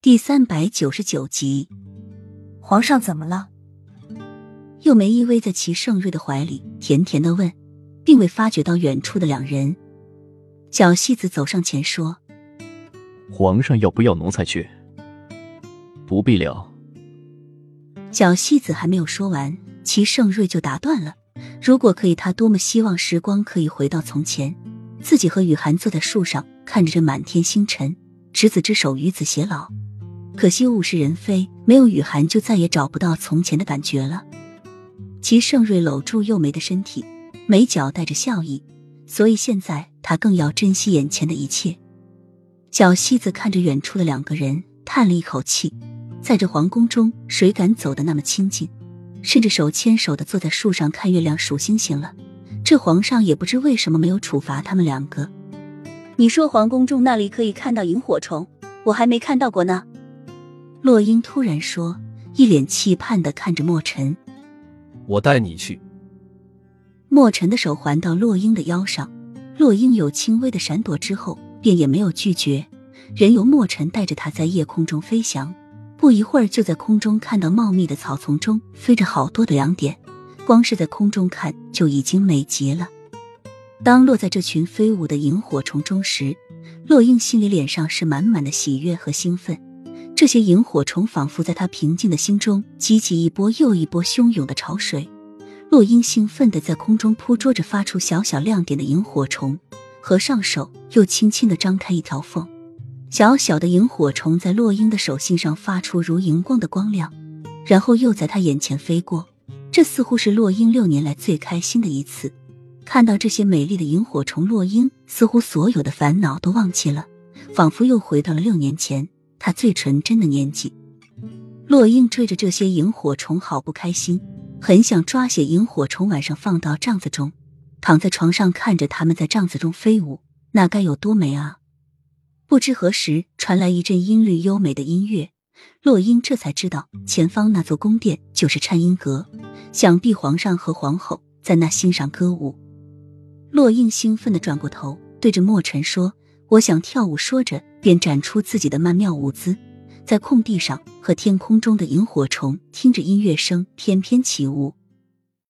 第三百九十九集，皇上怎么了？幼梅依偎在齐盛瑞的怀里，甜甜的问，并未发觉到远处的两人。小戏子走上前说：“皇上要不要奴才去？”“不必了。”小戏子还没有说完，齐盛瑞就打断了。如果可以，他多么希望时光可以回到从前，自己和雨涵坐在树上，看着这满天星辰，执子之手，与子偕老。可惜物是人非，没有雨涵就再也找不到从前的感觉了。齐盛瑞搂住幼梅的身体，眉角带着笑意，所以现在他更要珍惜眼前的一切。小西子看着远处的两个人，叹了一口气。在这皇宫中，谁敢走得那么亲近，甚至手牵手的坐在树上看月亮数星星了？这皇上也不知为什么没有处罚他们两个。你说皇宫中那里可以看到萤火虫，我还没看到过呢。洛英突然说，一脸期盼的看着莫尘：“我带你去。”莫尘的手环到洛英的腰上，洛英有轻微的闪躲之后，便也没有拒绝，任由莫尘带着他在夜空中飞翔。不一会儿，就在空中看到茂密的草丛中飞着好多的两点，光是在空中看就已经美极了。当落在这群飞舞的萤火虫中时，洛英心里脸上是满满的喜悦和兴奋。这些萤火虫仿佛在他平静的心中激起一波又一波汹涌的潮水。洛英兴奋地在空中扑捉着发出小小亮点的萤火虫，合上手又轻轻地张开一条缝，小小的萤火虫在洛英的手心上发出如荧光的光亮，然后又在他眼前飞过。这似乎是洛英六年来最开心的一次。看到这些美丽的萤火虫，洛英似乎所有的烦恼都忘记了，仿佛又回到了六年前。他最纯真的年纪，洛英追着这些萤火虫，好不开心，很想抓些萤火虫，晚上放到帐子中，躺在床上看着它们在帐子中飞舞，那该有多美啊！不知何时传来一阵音律优美的音乐，洛英这才知道前方那座宫殿就是颤音阁，想必皇上和皇后在那欣赏歌舞。洛英兴奋的转过头，对着墨尘说。我想跳舞，说着便展出自己的曼妙舞姿，在空地上和天空中的萤火虫听着音乐声翩翩起舞。